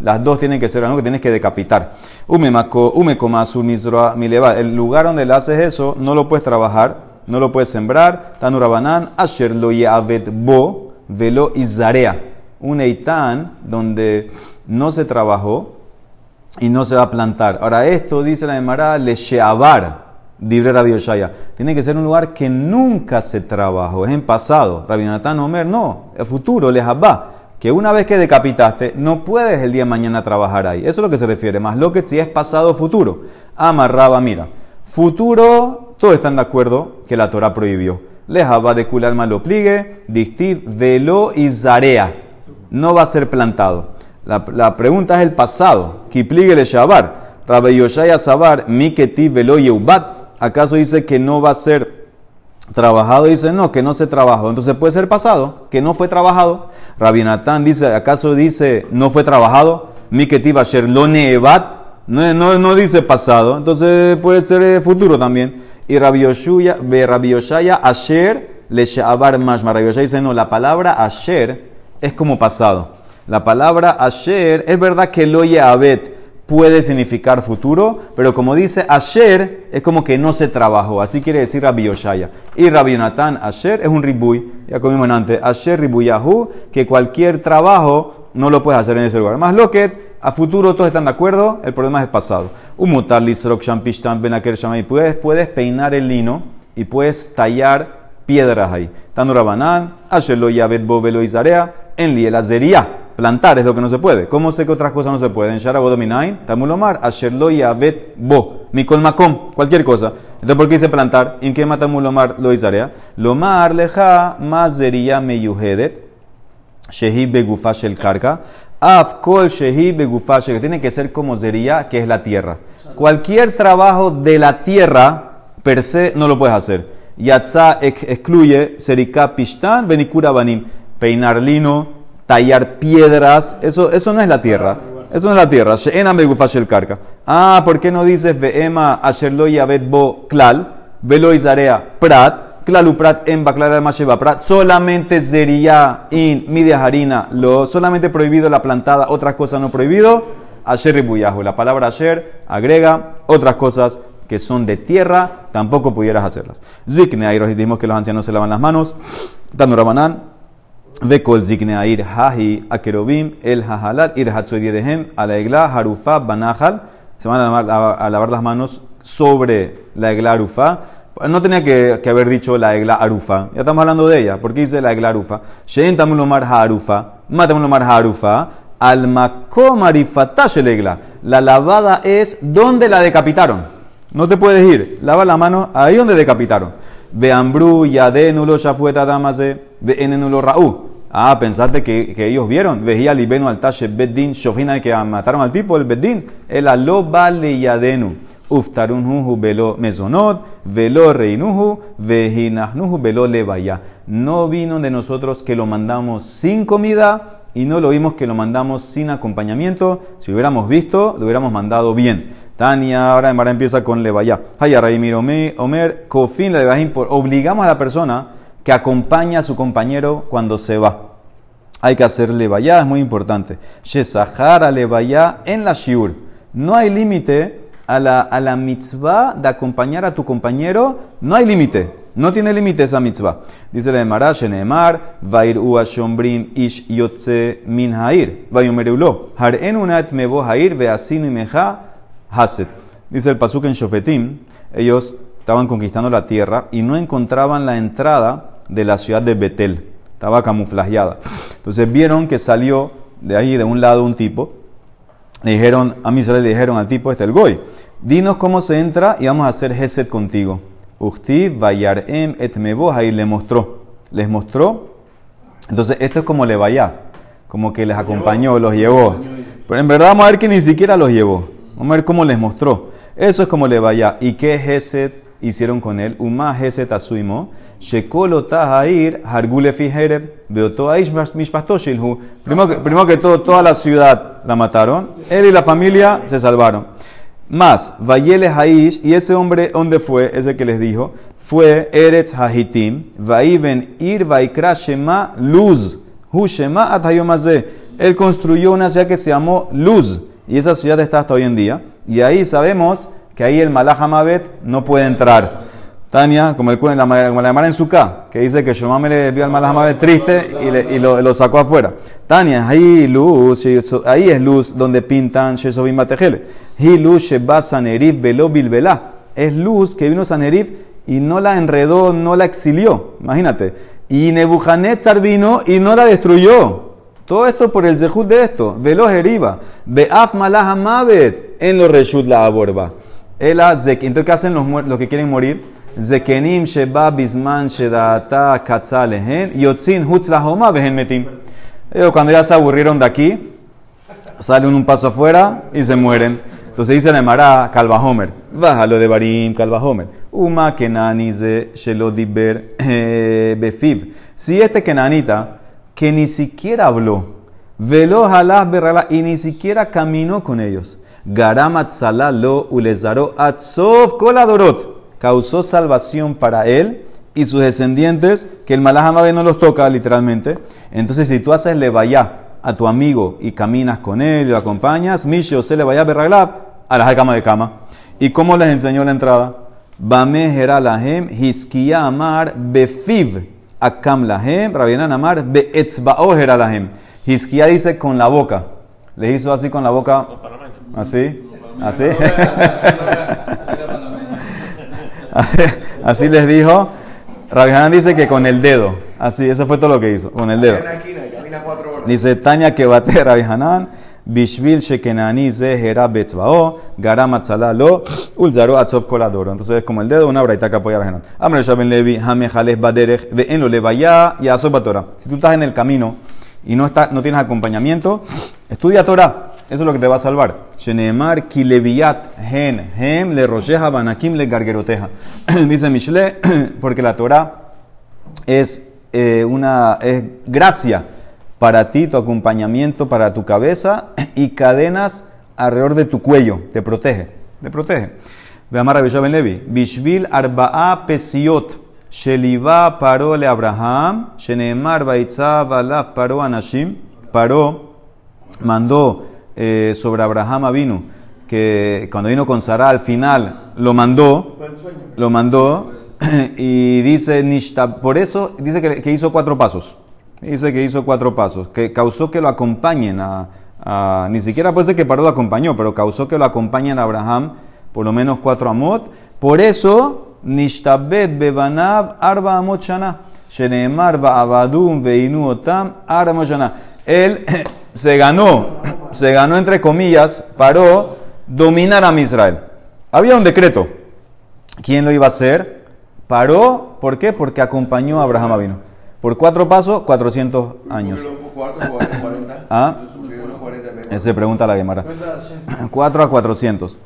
Las dos tienen que ser la nuca, tienes que decapitar. El lugar donde le haces eso, no lo puedes trabajar, no lo puedes sembrar. Tanurabanan, asher lo bo, velo izarea. Un eitan donde no se trabajó y no se va a plantar. Ahora, esto dice la Emara, le sheabar Dibre Rabbi Yoshaya. Tiene que ser un lugar que nunca se trabajó, es en pasado. Rabbi Natán Omer, no, el futuro, les. Que una vez que decapitaste, no puedes el día de mañana trabajar ahí. Eso es lo que se refiere. Más lo que si es pasado futuro. Amarraba, mira. Futuro, todos están de acuerdo que la Torah prohibió. Les de cular lo pligue, distiv, velo y zarea. No va a ser plantado. La, pregunta es el pasado. Kipligue le shabar. Rabbi Yoshaya Sabar, Miketi velo yeubat. ¿Acaso dice que no va a ser trabajado? Dice, no, que no se trabajó. Entonces puede ser pasado, que no fue trabajado. Rabbi Natán dice, ¿acaso dice no fue trabajado? Miketi ser lo nevat. No, no, no, dice pasado, entonces puede ser eh, futuro también. Y Rabbi Yoshaya Asher le Sha'abar Mashma. Rabbi Yoshaya dice, no, la palabra Asher es como pasado. La palabra Asher es verdad que lo abet puede significar futuro, pero como dice Asher, es como que no se trabajó. Así quiere decir Rabbi Yoshaya. Y Rabbi Yonatan, Asher es un ribuy, ya comimos antes, Asher ribuyahu, que cualquier trabajo no lo puedes hacer en ese lugar. Más lo que a futuro todos están de acuerdo, el problema es el pasado. Umutar lisrok. Puedes, puedes peinar el lino y puedes tallar piedras ahí. Tanurabanan, Asher lo yavet bo velo izarea, en lielazería Plantar es lo que no se puede. ¿Cómo sé que otras cosas no se pueden? Sharabodominain, Tamulomar, Asherlo Yavet Bo, Mikol Makom, cualquier cosa. Entonces, ¿por qué dice plantar? ¿En qué mata Mulomar lo Isarea? Lomar leja mazería meyuhedet. Shehi begufa shel karka. Af kol shehi begufa shel Tiene que ser como zería, que es la tierra. Cualquier trabajo de la tierra, per se, no lo puedes hacer. Yatza ex- excluye serika pishtan benikura banim. Peinar lino, tallar piedras. Eso, eso no es la tierra. Eso no es la tierra. Karka. Ah, ¿por qué no dices ve'ema asher lo yavet bo klal? Velo izarea prat, klalu prat en baklara masheba prat, solamente zería in midia harina, lo solamente prohibido la plantada, otras cosas no prohibido, asher ribuyahu. La palabra asher agrega otras cosas que son de tierra, tampoco pudieras hacerlas. Zikne ahí dijimos que los ancianos se lavan las manos, Tanurabanan, Vekol zikne air hahi akerobim el hahalat ir hatsuediedehem a la egla harufa banahal. Se van a lavar, las manos sobre la egla arufa. No tenía que, que haber dicho la egla arufa. Ya estamos hablando de ella. ¿Por qué dice la egla arufa? Shein tamulomar haarufa. Matamulomar haarufa. Al makom arifatash el egla. La lavada es donde la decapitaron. No te puedes ir. Lava la mano ahí donde decapitaron. Veambru, yadenulo, shafueta damase, veenenulo raú. Ah, pensaste que, que ellos vieron. Vejía libeno al tashe beddin, shofina que mataron al tipo, el beddin. El aloba le yadenu. Uftarunhu velo mesonot, velo reinuhu, vejinahnuhu velo levaya. No vino de nosotros que lo mandamos sin comida y no lo vimos que lo mandamos sin acompañamiento. Si lo hubiéramos visto, lo hubiéramos mandado bien. Tania, ahora Mara empieza con Levaya. Haya Raimir Omer, Kofin Levajim, obligamos a la persona que acompaña a su compañero cuando se va. Hay que hacer Levaya, es muy importante. Shesahara Levaya en la Shiur. No hay límite a la, a la mitzvah de acompañar a tu compañero. No hay límite. No tiene límite esa mitzvah. Dice la de Mara, Sheneemar, Vair ua shombrim ish yotze min hair. Vayomereulo. Har enunat mebo hair veasinu meja haset. Dice el pasuk en Shofetim, ellos estaban conquistando la tierra y no encontraban la entrada de la ciudad de Betel. Estaba camuflajeada. Entonces vieron que salió de ahí, de un lado, un tipo. Le dijeron, a Israel le dijeron al tipo, este el Goy, dinos cómo se entra y vamos a hacer Geset contigo. Uchti vayarem et mebo, ahí le mostró. Les mostró. Entonces esto es como le vaya, como que les acompañó, los llevó. Pero en verdad vamos a ver que ni siquiera los llevó. Vamos a ver cómo les mostró. Eso es como le vaya. ¿Y qué Geset hicieron con él? Uma Geset asuimo. Shekolo tahair hargule mishpastoshilhu. Primero que, primero que todo, toda la ciudad la mataron. Él y la familia se salvaron. Más, Vayele Haish, y ese hombre, ¿dónde fue? Ese que les dijo, fue Eretz Hahitim, Vaiven Ir Vaikra Shema Luz, Hu Shema Atayomazé. Él construyó una ciudad que se llamó Luz, y esa ciudad está hasta hoy en día, y ahí sabemos que ahí el Malach Hamabet no puede entrar. Tania, como el cuen- la, la en su que dice que Shomame le vio al Malach Hamabet triste y, le- y lo, sacó afuera. Tania, ahí luz, ahí es luz donde pintan Shesovim Batejele. Hi luz sheba Sanerif velo bilbelá. Es luz que vino Sanerif y no la enredó, no la exilió. Imagínate. Y Nebuchadnezzar vino y no la destruyó. Todo esto por el zehut de esto. Velo heriba. Beaf malah hamavet en los reshut la aborba. El. Entonces, ¿qué hacen los, los que quieren morir? Zekenim sheba bisman shedata katzalehen yotzin hutz la homa vehen metim. Cuando ya se aburrieron de aquí, salen un paso afuera y se mueren. Entonces dice la Emara, Calva Homer, bájalo de Barim, Calva Homer. Uma kenani ze shelo diber eh, befiv. Si este kenanita, que ni siquiera habló, halah berrala, y ni siquiera caminó con ellos. Garamat lo ulezaro atzov koladorot. Causó salvación para él y sus descendientes, que el Malahamabe no los toca literalmente. Entonces, si tú haces levaya a tu amigo y caminas con él y lo acompañas, Misho se le vaya a la cama de cama. ¿Y cómo les enseñó la entrada? Bame lahem hiskia befiv akam lahem rabienan amar beetzbao lahem. Hiskia dice con la boca. Le hizo así con la boca. Así. Así. Así les dijo. Rabbi Hanan dice que con el dedo. Así, eso fue todo lo que hizo, con el dedo. Dice Tanya que bate Rabbi Hanan. Bishvil shekenani zehera betzbao, garam atzala lo, ulzaro atzov koladoro. Entonces es como el dedo, una braita que apoya a. Amre Shaben Levi, hame jales baderech, ve en lo levaya y asob batora. Si tú estás en el camino y no, está, no tienes acompañamiento, estudia Torah. Eso es lo que te va a salvar. Sheneemar kileviat hen hem le rojeja banakim le gargeroteja. Dice Mishle, porque la Torah es eh, una es gracia para ti, tu acompañamiento para tu cabeza y cadenas alrededor de tu cuello. Te protege, te protege. Veamos a Ben Levi. Bishvil arba'a pesiot. Sheliva paró le Abraham. Sheneemar baitzav alaf paró anashim. Paró, mandó eh, sobre Abraham vino que cuando vino con Sara al final lo mandó, lo mandó y dice por eso dice que, que, hizo cuatro pasos. Dice que hizo cuatro pasos, que causó que lo acompañen a, ni siquiera puede ser que Paró lo acompañó, pero causó que lo acompañen a Abraham por lo menos cuatro amot. Por eso, Nishtabet bebanav arba amot shana. Sheneemar abadum veinu otam arba shana. Él se ganó, se ganó entre comillas, paró dominar a Israel. Había un decreto. ¿Quién lo iba a hacer? Paró, ¿por qué? Porque acompañó a Abraham Avino. Por cuatro pasos, 400 años. ¿Ah? Ese pregunta la Gemara. 4 a 400.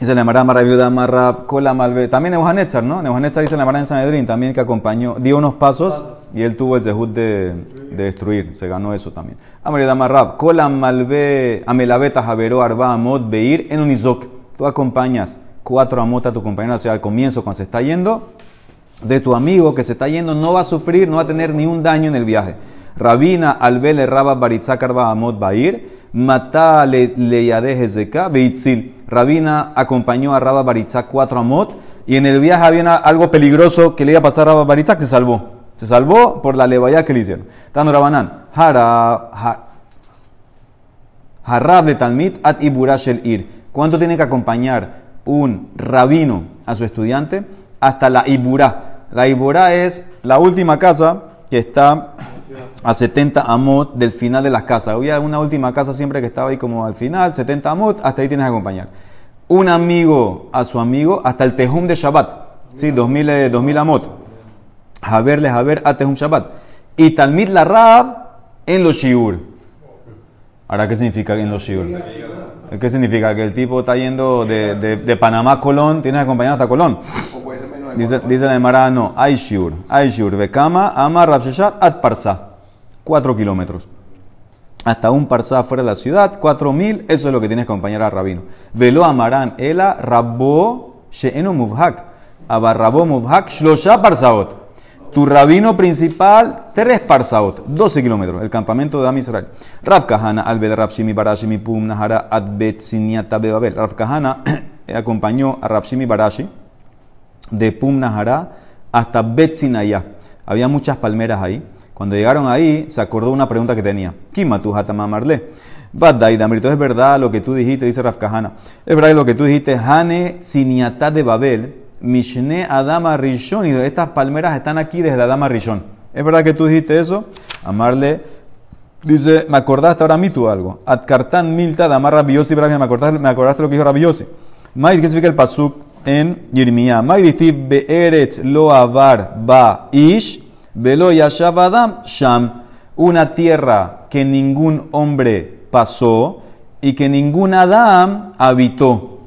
Dice la Mara Maraviuda Marrab Kola Malve. También Nebuchadnezzar, ¿no? Nebuchadnezzar dice la Mara en Sanedrín también que acompañó, dio unos pasos y él tuvo el zehut de, de, destruir. Se ganó eso también. Amarida Marrab Kola Malve Amelabeta Javero Arba Amot Beir en Unizok. Tú acompañas cuatro amot a tu compañero hacia el comienzo cuando se está yendo. De tu amigo que se está yendo no va a sufrir, no va a tener ni un daño en el viaje. Rabina Albele Rabba Baritzakar Amot Bair. Matá le Zeka Beitzil. Rabina acompañó a Rabba Baritzak cuatro amot y en el viaje había algo peligroso que le iba a pasar a Rabba Baritzak, se salvó. Se salvó por la levaya que le hicieron. Tano Rabanán. Harab de Talmid at Iburash el Ir. ¿Cuánto tiene que acompañar un rabino a su estudiante? Hasta la Ibura. La Ibura es la última casa que está a 70 amot del final de las casas. Había una última casa siempre que estaba ahí como al final, 70 amot, hasta ahí tienes que acompañar. Un amigo a su amigo hasta el Tejum de Shabbat. Sí, 2000, 2000 eh, amot. a ver a Tejum Shabbat. Y Talmid la Rab en los Shiur. Ahora, ¿qué significa en los Shiur? ¿Qué significa? Que el tipo está yendo de, de, Panamá a Colón, tiene que acompañar hasta Colón. Dice, dice la Emara, no, hay Shiur. Hay Shiur. Ama, Rabsheshat, At Parsa. 4 kilómetros. Hasta un parsá fuera de la ciudad, 4000, eso es lo que tienes que acompañar a Rabino. Velo amarán, ela rabbo she'enu muvhak. Abarrabó muvhak, shlosha parsaot. Tu rabino principal, tres parsaot, 12 kilómetros, el campamento de Am Israel. Rav Kahana, albed Rav Shimi Barashi, mi pum nahara adbet siniata bebabel. Rav Kahana acompañó a Rav Shimi Barashi de Pum Nahara hasta Bet Sinaya. Había muchas palmeras ahí. Cuando llegaron ahí, se acordó una pregunta que tenía. Kimatu hatamamarle. Entonces es verdad lo que tú dijiste, dice Rafkahana. Es verdad lo que tú dijiste, Hane Siniatá de Babel, Mishne Adama Rishon. Y estas palmeras están aquí desde Adama Rishon. ¿Es verdad que tú dijiste eso? Amarle. Dice, me acordaste ahora a mí tú algo. Atkartan milta de amar rabiosi, me acordaste, me acordaste lo que dijo rabiosi. Maid, ¿qué significa el pasuk en Yirmiyah? Maid dice, be'eretz lo avar ba ish Velo Yashavadam Sham, una tierra que ningún hombre pasó y que ningún Adam habitó.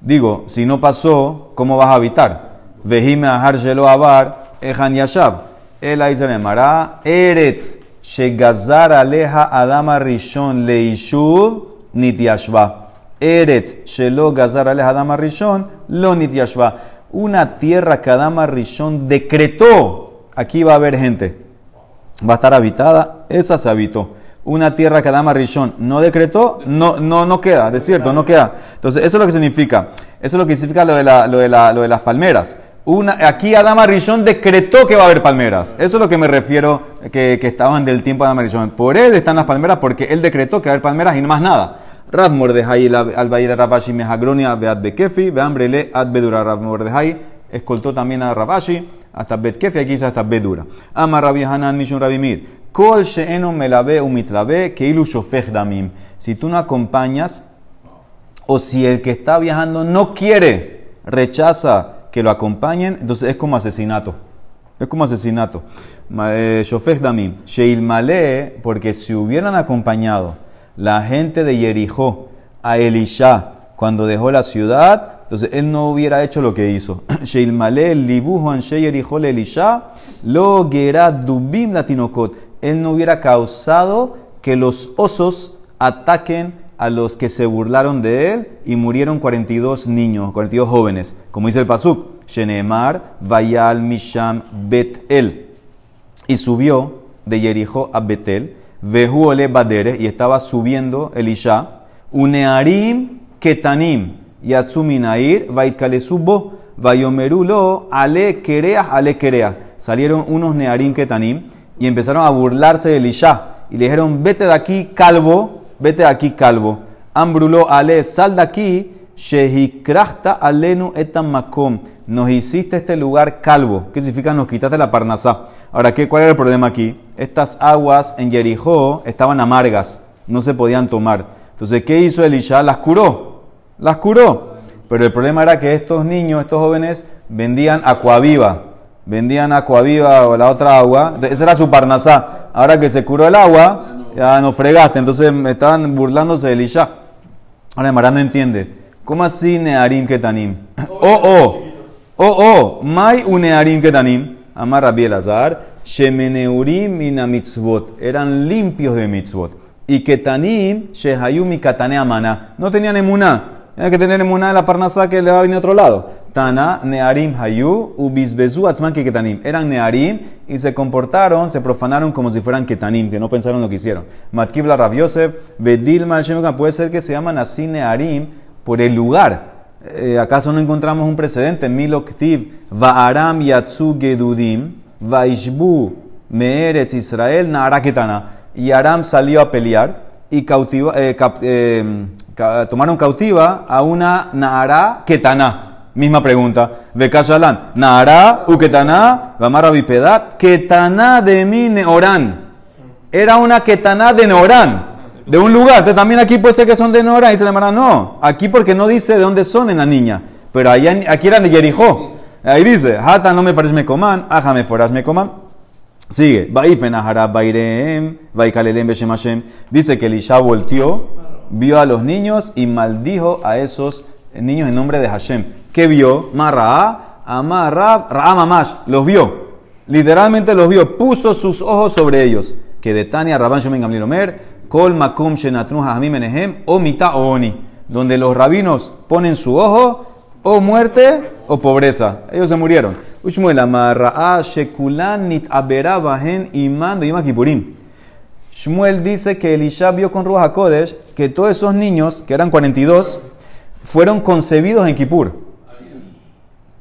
Digo, si no pasó, ¿cómo vas a habitar? Vejime Ahar Shelo Abar, Ejan Yashav. El Mara, Eretz, Shegazar Aleja Adama Rishon Leishuv Nityashva. Eretz, Shelo Gazar Aleja Adama Rishon, Lo Nityashva. Una tierra que Adama Rishon decretó aquí va a haber gente. Va a estar habitada, esa se habitó. Una tierra que Adama Rishon no decretó, no, no, no queda, de cierto, no queda. Entonces, eso es lo que significa. Eso es lo que significa lo de, la, lo de, la, lo de las palmeras. Una, aquí Adama Rishon decretó que va a haber palmeras. Eso es lo que me refiero, que, que estaban del tiempo de Adama Rishon. Por él están las palmeras, porque él decretó que va a haber palmeras y no más nada. Rav Mordejai al de Rabashi Mehagronia Beat Bekefi, Beambrele Ad Bedura Rav Mordejai escoltó también a Rabashi hasta Betkefi, aquí hasta Bedura. Ama Rabbi Hanan Mishun Rabimir. Kol she'eno melabe umitlabe keilu shofech damim. Si tú no acompañas, o si el que está viajando no quiere, rechaza que lo acompañen, entonces es como asesinato. Es como asesinato. Eh, Shofech Damim. Sheilmale, porque si hubieran acompañado la gente de Jericó a Elisha cuando dejó la ciudad, entonces él no hubiera hecho lo que hizo. Sheilmale, libujo anshe Jericó le Elisha, lo dubim latinokot. Él no hubiera causado que los osos ataquen a los que se burlaron de él y murieron 42 niños, 42 jóvenes. Como dice el Pasuk, Shenemar, Vayal, Misham, Bet-El. Y subió de Jericó a Betel, Badere, y estaba subiendo Elisha, Unearim Ketanim, Yatsuminair, Vaitkalesubo, Vayomerulo, Ale Kerea, Ale Kerea. Salieron unos Nearim Ketanim y empezaron a burlarse de Elisha. Y le dijeron, vete de aquí, calvo, vete de aquí, calvo. Ambrulo, Ale, sal de aquí, Shehikrachta alenu etam makom. Nos hiciste este lugar calvo. ¿Qué significa? Nos quitaste la parnasá. Ahora, ¿qué, ¿cuál era el problema aquí? Estas aguas en Jericó estaban amargas. No se podían tomar. Entonces, ¿qué hizo Elisha? Las curó. Las curó. Pero el problema era que estos niños, estos jóvenes, vendían acuaviva. Vendían acuaviva o la otra agua. Entonces, esa era su parnasá. Ahora que se curó el agua, ya no fregaste. Entonces, estaban burlándose de Elisha. Ahora, Marán no entiende. ¿Cómo así Nearim Ketanim? Oh, oh. Oh, oh. Mai unearim Ketanim. Amar Rabbi Elazar. Shemeneurim mina mitzvot. Eran limpios de mitzvot. Y Ketanim, Shehayumi Katane Amana. No tenían emuná. Tienen que tener emuná en la parnasá que le va a venir a otro lado. Tana, Nearim Hayu, Ubizbezu Atzman que Ketanim. Eran Nearim y se comportaron, se profanaron como si fueran Ketanim, que no pensaron lo que hicieron. Matkibla Rav Yosef, Bedilma al Shemukan, puede ser que se llaman así Nearim por el lugar. Eh, ¿Acaso no encontramos un precedente? Milo Ktiv, Va'aram Yatsu Gedudim, Vaishbu Meeretz Israel, Naara Ketana. Y Aram salió a pelear y cautiva, eh, eh, tomaron cautiva a una Naara Ketana. Misma pregunta. Bekashalan. Naara u Ketana, Vamara Bipedat, Ketana de mi Neorán. Era una Ketana de Neorán. De un lugar. Entonces también aquí puede ser que son de Neorán. Y se le llamará, no. Aquí porque no dice de dónde son en la niña. Pero allá, aquí eran de Jericó. Ahí dice, Hata no me fares me coman, aja me me coman. Sigue, Vaifen aharab bairem, vaikalelem beshem Hashem. Dice que Elisha volteó, vio a los niños y maldijo a esos niños en nombre de Hashem. ¿Qué vio? Marra, amarra, mamash. Los vio. Literalmente los vio. Puso sus ojos sobre ellos. Que de Tania, Rabban Shomen Gamliel Omer, Kol Makum o Mita o Oni. Donde los rabinos ponen su ojo, o muerte o pobreza. Ellos se murieron. Ushmuel amarra shekulan nit aberabahen iman yom kippurim. Shmuel dice que Elisha vio con Ruach que todos esos niños, que eran 42, fueron concebidos en Kippur.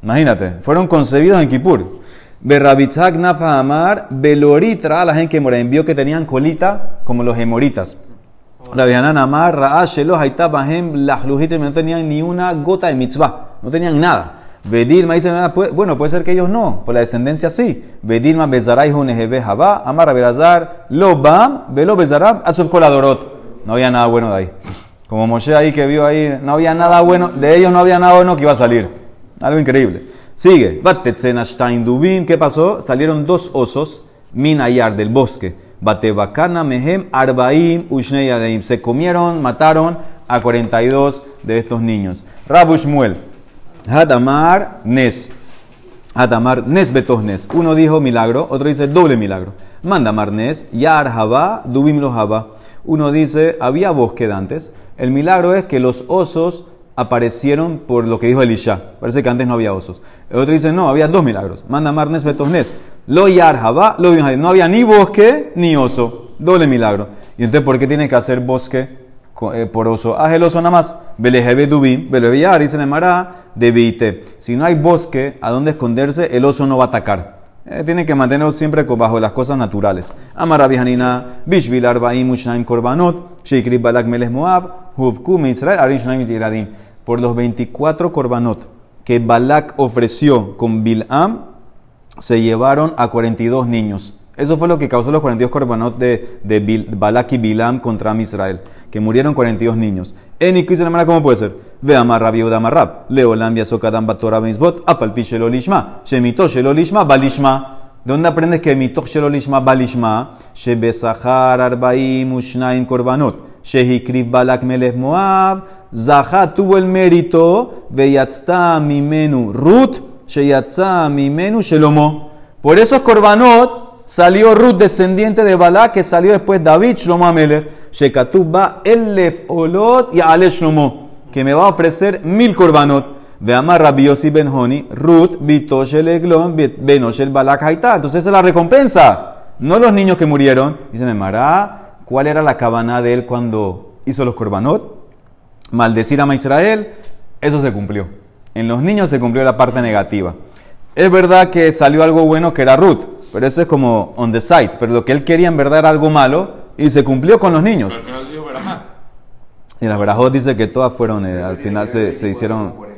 Imagínate, fueron concebidos en Kippur. Berrabitzak Nafa Amar, Beloritra, la gente que moren, vio que tenían colita como los hemoritas. La Vihanan Amar, Raashelo, Haitabahem, Lahluhitim, no tenían ni una gota de mitzvah, no tenían nada. Vedilma dice, bueno, puede ser que ellos no, por la descendencia sí. Vedilma Bezarai Hunehebe Jabá, Amar Berazar, Lobam, Velo Bezarab, Azuf Koladorot. No había nada bueno de ahí. Como Moshe ahí que vio ahí, no había nada bueno, de ellos no había nada bueno que iba a salir. Algo increíble. Sigue. Dubim. ¿Qué pasó? Salieron dos osos, Minayar del bosque. Mehem Arbaim Ushnei. Se comieron, mataron a 42 de estos niños. Rabu Shmuel. Hadamar Nes. Hadamar Nes Betos Nes. Uno dijo milagro, otro dice doble milagro. Mandamar Nes. Yar Haba Dubim. Uno dice, había bosque antes. El milagro es que los osos aparecieron por lo que dijo Elisha. Parece que antes no había osos. El otro dice, no, había dos milagros. Manda Marnes Betosnes. Lo yarjaba, lo No había ni bosque ni oso. Doble milagro. Y entonces, ¿por qué tiene que hacer bosque eh, por oso? Haz el oso nada más. Belejebe dubim, belebeyar, dice Nemara, debite. Si no hay bosque a donde esconderse, el oso no va a atacar. Eh, tiene que mantenerlo siempre bajo las cosas naturales. Amar Hanina, Bishvil Ushnaim Korbanot, Sheikri Balak Melech Moab, Huvku Israel, Arim Shnaim Tiradim por los 24 korbanot que Balak ofreció con Bilam, se llevaron a 42 niños. Eso fue lo que causó los 42 korbanot de, de Balak y Bilam contra Israel, que murieron 42 niños. En Iquis la ¿cómo puede ser? Ve Amarrab y Udamarrab. Leolam Yasokadam Batora Beizbot, Afalpi Shelo Lishma, Shemito Shelo Lishma, Balishma. ¿De dónde aprendes que mitoch shelo lishma balishma? Shebesachar arbaim ushnaim korbanot. Shehikriv balak melech Moab. Zahá tuvo el mérito. Veyatzta mimenu Ruth. Sheyatzta mimenu Shelomo. Por eso es korbanot. Salió Ruth, descendiente de Balak, que salió después David, Shlomo Amelech. Shekatub ba elef olot y ale Shlomo. Que me va a ofrecer mil korbanot. Veama Rabbi Yossi Ben Honi, Ruth, Bitoshel Eglon, Benoshel Balak Haitá. Entonces esa es la recompensa. No los niños que murieron. Dice Mará, ¿cuál era la cabana de él cuando hizo los korbanot? Maldecir a Israel. Eso se cumplió. En los niños se cumplió la parte negativa. Es verdad que salió algo bueno que era Ruth, pero eso es como on the side. Pero lo que él quería en verdad era algo malo y se cumplió con los niños. Pero al final dijo. Y la Berajot dice que todas fueron, eh, al final se, se hicieron, 42.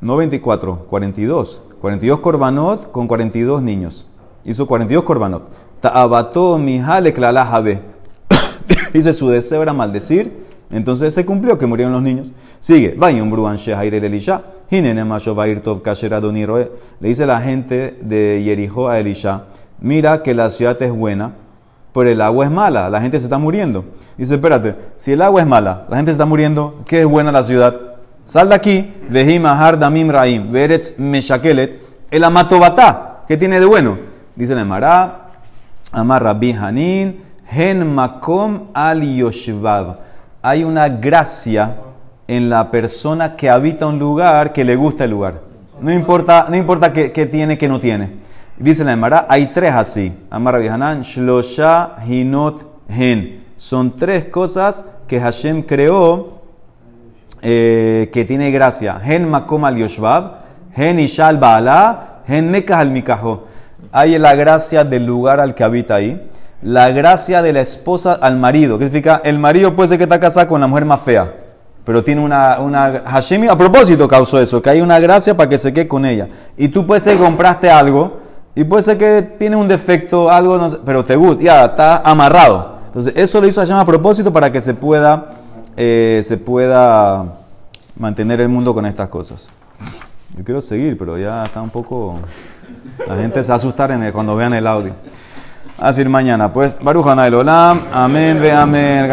No 24, 42. 42 korbanot con 42 niños. Hizo 42 korbanot. Ta'abató mijale klalajabe. Dice su deseo era maldecir. Entonces se cumplió que murieron los niños. Sigue. Bruan elisha. Le dice la gente de Jericó a Elisha. Mira que la ciudad es buena, pero el agua es mala. La gente se está muriendo. Dice, espérate. Si el agua es mala, la gente se está muriendo, ¿qué es buena la ciudad? Sal de aquí. Vehim ahar damim raim. Veretz meshakelet. El amatobatá. ¿Qué tiene de bueno? Dice la Emara. Amar Rabbi Hanin. Hen makom al yoshvav. Hay una gracia en la persona que habita un lugar que le gusta el lugar. No importa, no importa qué, qué tiene, qué no tiene. Dice la Emara, hay tres así. Amar Rabbi Shlosha Hinot Hen. Son tres cosas que Hashem creó eh, que tiene gracia. Hen makom al yoshvav, hen ishal baala, hen mekah al mikajo. Hay la gracia del lugar al que habita ahí. La gracia de la esposa al marido. ¿Qué significa? El marido puede ser que está casado con la mujer más fea. Pero tiene una, una... Hashem a propósito causó eso, que hay una gracia para que se quede con ella. Y tú puedes ser que compraste algo y puede ser que tiene un defecto, algo, pero te gusta, ya está amarrado. Entonces, eso lo hizo Hashem a propósito para que se pueda, eh, se pueda mantener el mundo con estas cosas. Yo quiero seguir, pero ya está un poco. La gente se va a asustar en el- cuando vean el audio. Así mañana. Pues, Baruch Hanay Olam. Amén, ve amén.